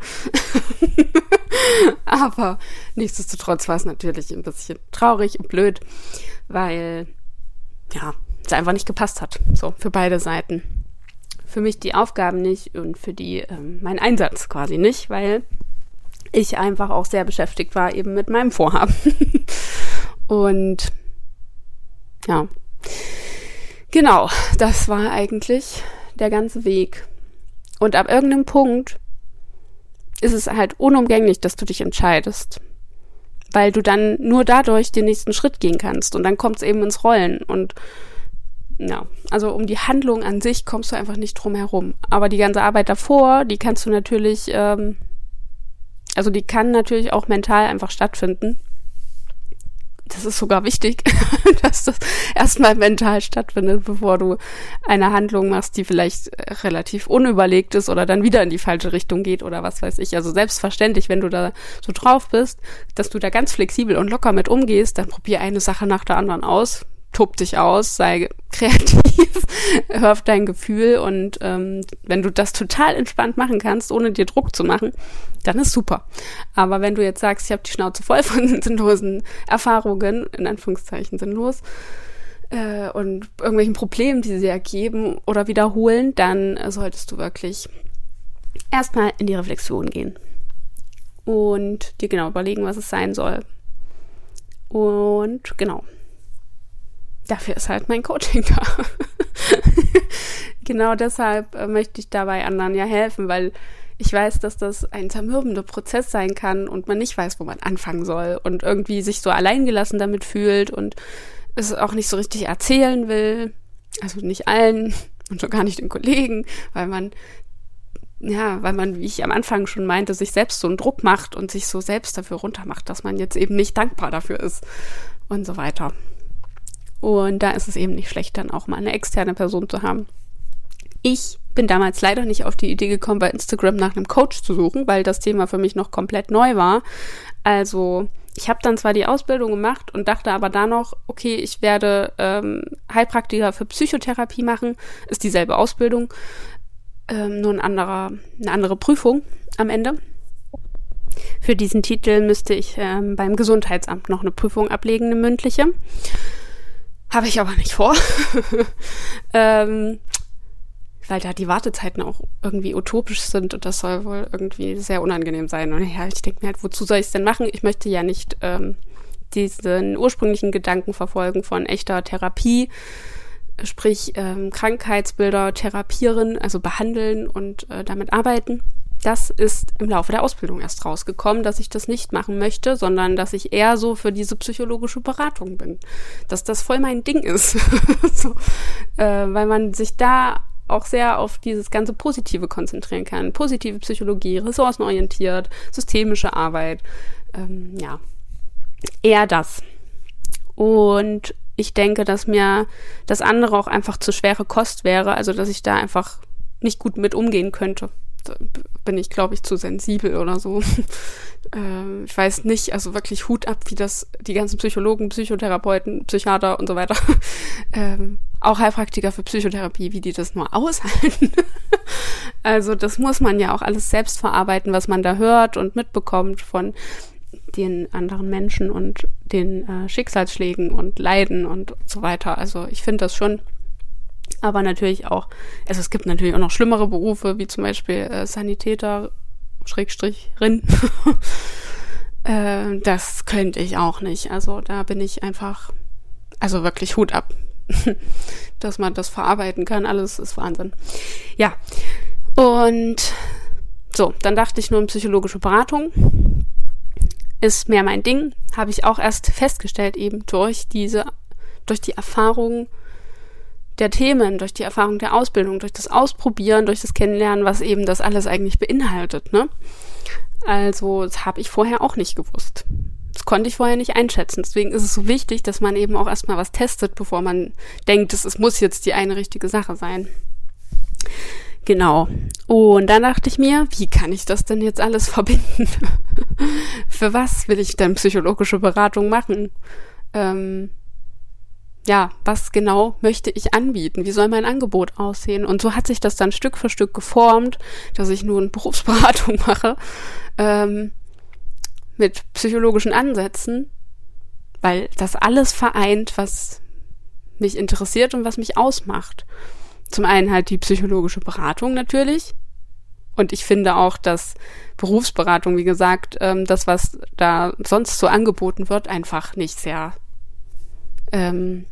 [laughs] aber nichtsdestotrotz war es natürlich ein bisschen traurig und blöd, weil ja, es einfach nicht gepasst hat. So, für beide Seiten. Für mich die Aufgaben nicht und für die ähm, mein Einsatz quasi nicht, weil ich einfach auch sehr beschäftigt war eben mit meinem Vorhaben. [laughs] und ja, genau, das war eigentlich der ganze Weg. Und ab irgendeinem Punkt ist es halt unumgänglich, dass du dich entscheidest. Weil du dann nur dadurch den nächsten Schritt gehen kannst. Und dann kommt es eben ins Rollen. Und ja, also um die Handlung an sich kommst du einfach nicht drum herum. Aber die ganze Arbeit davor, die kannst du natürlich ähm, also die kann natürlich auch mental einfach stattfinden. Das ist sogar wichtig, [laughs] dass das erstmal mental stattfindet, bevor du eine Handlung machst, die vielleicht relativ unüberlegt ist oder dann wieder in die falsche Richtung geht oder was weiß ich. Also selbstverständlich, wenn du da so drauf bist, dass du da ganz flexibel und locker mit umgehst, dann probier eine Sache nach der anderen aus tob dich aus, sei kreativ, [laughs] hör auf dein Gefühl und ähm, wenn du das total entspannt machen kannst, ohne dir Druck zu machen, dann ist super. Aber wenn du jetzt sagst, ich habe die Schnauze voll von [laughs] sinnlosen Erfahrungen, in Anführungszeichen sinnlos, äh, und irgendwelchen Problemen, die sie ergeben oder wiederholen, dann solltest du wirklich erstmal in die Reflexion gehen und dir genau überlegen, was es sein soll. Und genau, dafür ist halt mein Coaching da. [laughs] genau deshalb äh, möchte ich dabei anderen ja helfen, weil ich weiß, dass das ein zermürbender Prozess sein kann und man nicht weiß, wo man anfangen soll und irgendwie sich so alleingelassen damit fühlt und es auch nicht so richtig erzählen will. Also nicht allen [laughs] und schon gar nicht den Kollegen, weil man ja, weil man, wie ich am Anfang schon meinte, sich selbst so einen Druck macht und sich so selbst dafür runtermacht, dass man jetzt eben nicht dankbar dafür ist und so weiter. Und da ist es eben nicht schlecht, dann auch mal eine externe Person zu haben. Ich bin damals leider nicht auf die Idee gekommen, bei Instagram nach einem Coach zu suchen, weil das Thema für mich noch komplett neu war. Also ich habe dann zwar die Ausbildung gemacht und dachte aber da noch, okay, ich werde ähm, Heilpraktiker für Psychotherapie machen, ist dieselbe Ausbildung, ähm, nur ein anderer, eine andere Prüfung am Ende. Für diesen Titel müsste ich ähm, beim Gesundheitsamt noch eine Prüfung ablegen, eine mündliche. Habe ich aber nicht vor. [laughs] ähm, weil da die Wartezeiten auch irgendwie utopisch sind und das soll wohl irgendwie sehr unangenehm sein. Und ja, ich denke mir halt, wozu soll ich es denn machen? Ich möchte ja nicht ähm, diesen ursprünglichen Gedanken verfolgen von echter Therapie, sprich ähm, Krankheitsbilder therapieren, also behandeln und äh, damit arbeiten, das ist im Laufe der Ausbildung erst rausgekommen, dass ich das nicht machen möchte, sondern dass ich eher so für diese psychologische Beratung bin. Dass das voll mein Ding ist. [laughs] so, äh, weil man sich da auch sehr auf dieses ganze Positive konzentrieren kann. Positive Psychologie, ressourcenorientiert, systemische Arbeit. Ähm, ja, eher das. Und ich denke, dass mir das andere auch einfach zu schwere Kost wäre, also dass ich da einfach nicht gut mit umgehen könnte bin ich, glaube ich, zu sensibel oder so. [laughs] ähm, ich weiß nicht, also wirklich Hut ab, wie das die ganzen Psychologen, Psychotherapeuten, Psychiater und so weiter, [laughs] ähm, auch Heilpraktiker für Psychotherapie, wie die das nur aushalten. [laughs] also das muss man ja auch alles selbst verarbeiten, was man da hört und mitbekommt von den anderen Menschen und den äh, Schicksalsschlägen und Leiden und so weiter. Also ich finde das schon. Aber natürlich auch, also es gibt natürlich auch noch schlimmere Berufe, wie zum Beispiel äh, Sanitäter, Schrägstrich, Rin. [laughs] äh, das könnte ich auch nicht. Also da bin ich einfach, also wirklich Hut ab. [laughs] Dass man das verarbeiten kann, alles ist Wahnsinn. Ja. Und so, dann dachte ich nur in psychologische Beratung ist mehr mein Ding, habe ich auch erst festgestellt eben durch diese, durch die Erfahrung der Themen, durch die Erfahrung der Ausbildung, durch das Ausprobieren, durch das Kennenlernen, was eben das alles eigentlich beinhaltet, ne? Also, das habe ich vorher auch nicht gewusst. Das konnte ich vorher nicht einschätzen. Deswegen ist es so wichtig, dass man eben auch erstmal was testet, bevor man denkt, es muss jetzt die eine richtige Sache sein. Genau. Und dann dachte ich mir, wie kann ich das denn jetzt alles [laughs] verbinden? Für was will ich denn psychologische Beratung machen? Ähm, ja, was genau möchte ich anbieten? Wie soll mein Angebot aussehen? Und so hat sich das dann Stück für Stück geformt, dass ich nun [laughs] Berufsberatung mache ähm, mit psychologischen Ansätzen, weil das alles vereint, was mich interessiert und was mich ausmacht. Zum einen halt die psychologische Beratung natürlich. Und ich finde auch, dass Berufsberatung, wie gesagt, ähm, das, was da sonst so angeboten wird, einfach nicht sehr ähm,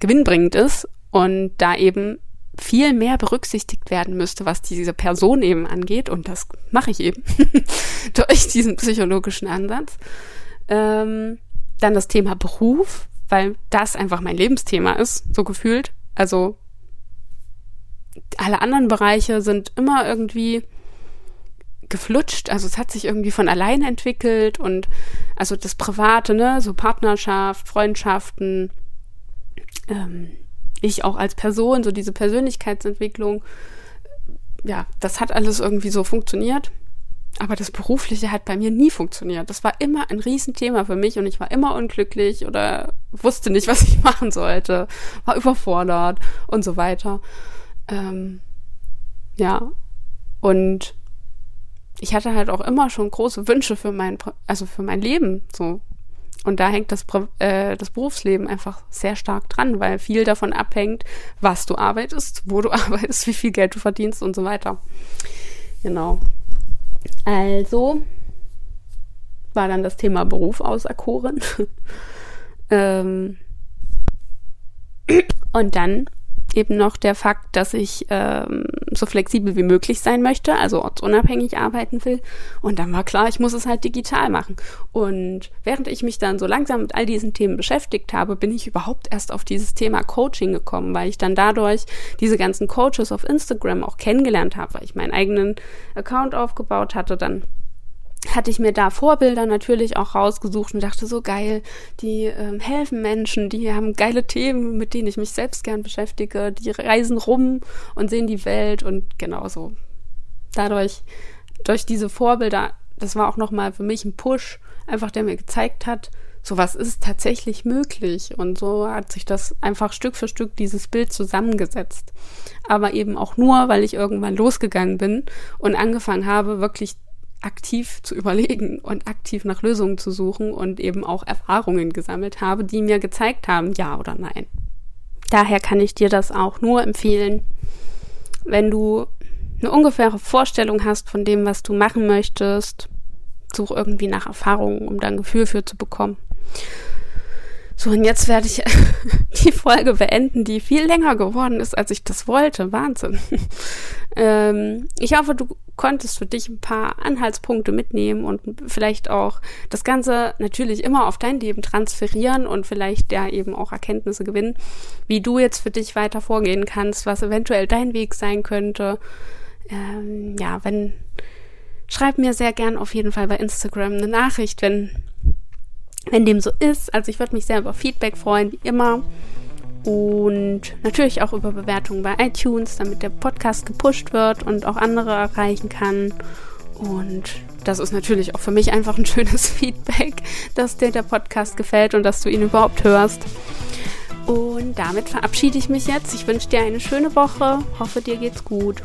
gewinnbringend ist und da eben viel mehr berücksichtigt werden müsste, was diese Person eben angeht. Und das mache ich eben [laughs] durch diesen psychologischen Ansatz. Ähm, dann das Thema Beruf, weil das einfach mein Lebensthema ist, so gefühlt. Also alle anderen Bereiche sind immer irgendwie geflutscht, also es hat sich irgendwie von alleine entwickelt und also das Private, ne, so Partnerschaft, Freundschaften, ähm, ich auch als Person, so diese Persönlichkeitsentwicklung, ja, das hat alles irgendwie so funktioniert. Aber das Berufliche hat bei mir nie funktioniert. Das war immer ein Riesenthema für mich und ich war immer unglücklich oder wusste nicht, [laughs] was ich machen sollte, war überfordert und so weiter. Ähm, ja, und ich hatte halt auch immer schon große Wünsche für mein, also für mein Leben, so. Und da hängt das, äh, das Berufsleben einfach sehr stark dran, weil viel davon abhängt, was du arbeitest, wo du [laughs] arbeitest, wie viel Geld du verdienst und so weiter. Genau. Also war dann das Thema Beruf auserkoren. [laughs] ähm, und dann eben noch der Fakt, dass ich ähm, so flexibel wie möglich sein möchte, also ortsunabhängig arbeiten will. Und dann war klar, ich muss es halt digital machen. Und während ich mich dann so langsam mit all diesen Themen beschäftigt habe, bin ich überhaupt erst auf dieses Thema Coaching gekommen, weil ich dann dadurch diese ganzen Coaches auf Instagram auch kennengelernt habe, weil ich meinen eigenen Account aufgebaut hatte, dann hatte ich mir da Vorbilder natürlich auch rausgesucht und dachte so geil, die ähm, helfen Menschen, die haben geile Themen, mit denen ich mich selbst gern beschäftige, die reisen rum und sehen die Welt und genauso. Dadurch, durch diese Vorbilder, das war auch nochmal für mich ein Push, einfach der mir gezeigt hat, sowas ist tatsächlich möglich. Und so hat sich das einfach Stück für Stück dieses Bild zusammengesetzt. Aber eben auch nur, weil ich irgendwann losgegangen bin und angefangen habe, wirklich aktiv zu überlegen und aktiv nach Lösungen zu suchen und eben auch Erfahrungen gesammelt habe, die mir gezeigt haben, ja oder nein. Daher kann ich dir das auch nur empfehlen, wenn du eine ungefähre Vorstellung hast von dem, was du machen möchtest, such irgendwie nach Erfahrungen, um da ein Gefühl für zu bekommen. So, und jetzt werde ich [laughs] die Folge beenden, die viel länger geworden ist, als ich das wollte. Wahnsinn. [laughs] ähm, ich hoffe, du konntest für dich ein paar Anhaltspunkte mitnehmen und vielleicht auch das Ganze natürlich immer auf dein Leben transferieren und vielleicht ja eben auch Erkenntnisse gewinnen, wie du jetzt für dich weiter vorgehen kannst, was eventuell dein Weg sein könnte. Ähm, ja, wenn, schreib mir sehr gern auf jeden Fall bei Instagram eine Nachricht, wenn wenn dem so ist. Also ich würde mich sehr über Feedback freuen, wie immer. Und natürlich auch über Bewertungen bei iTunes, damit der Podcast gepusht wird und auch andere erreichen kann. Und das ist natürlich auch für mich einfach ein [laughs] schönes Feedback, dass dir der Podcast gefällt und dass du ihn überhaupt hörst. Und damit verabschiede ich mich jetzt. Ich wünsche dir eine schöne Woche, hoffe dir geht's gut.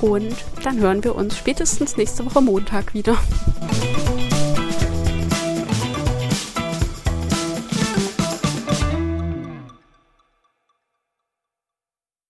Und dann hören wir uns spätestens nächste Woche Montag wieder.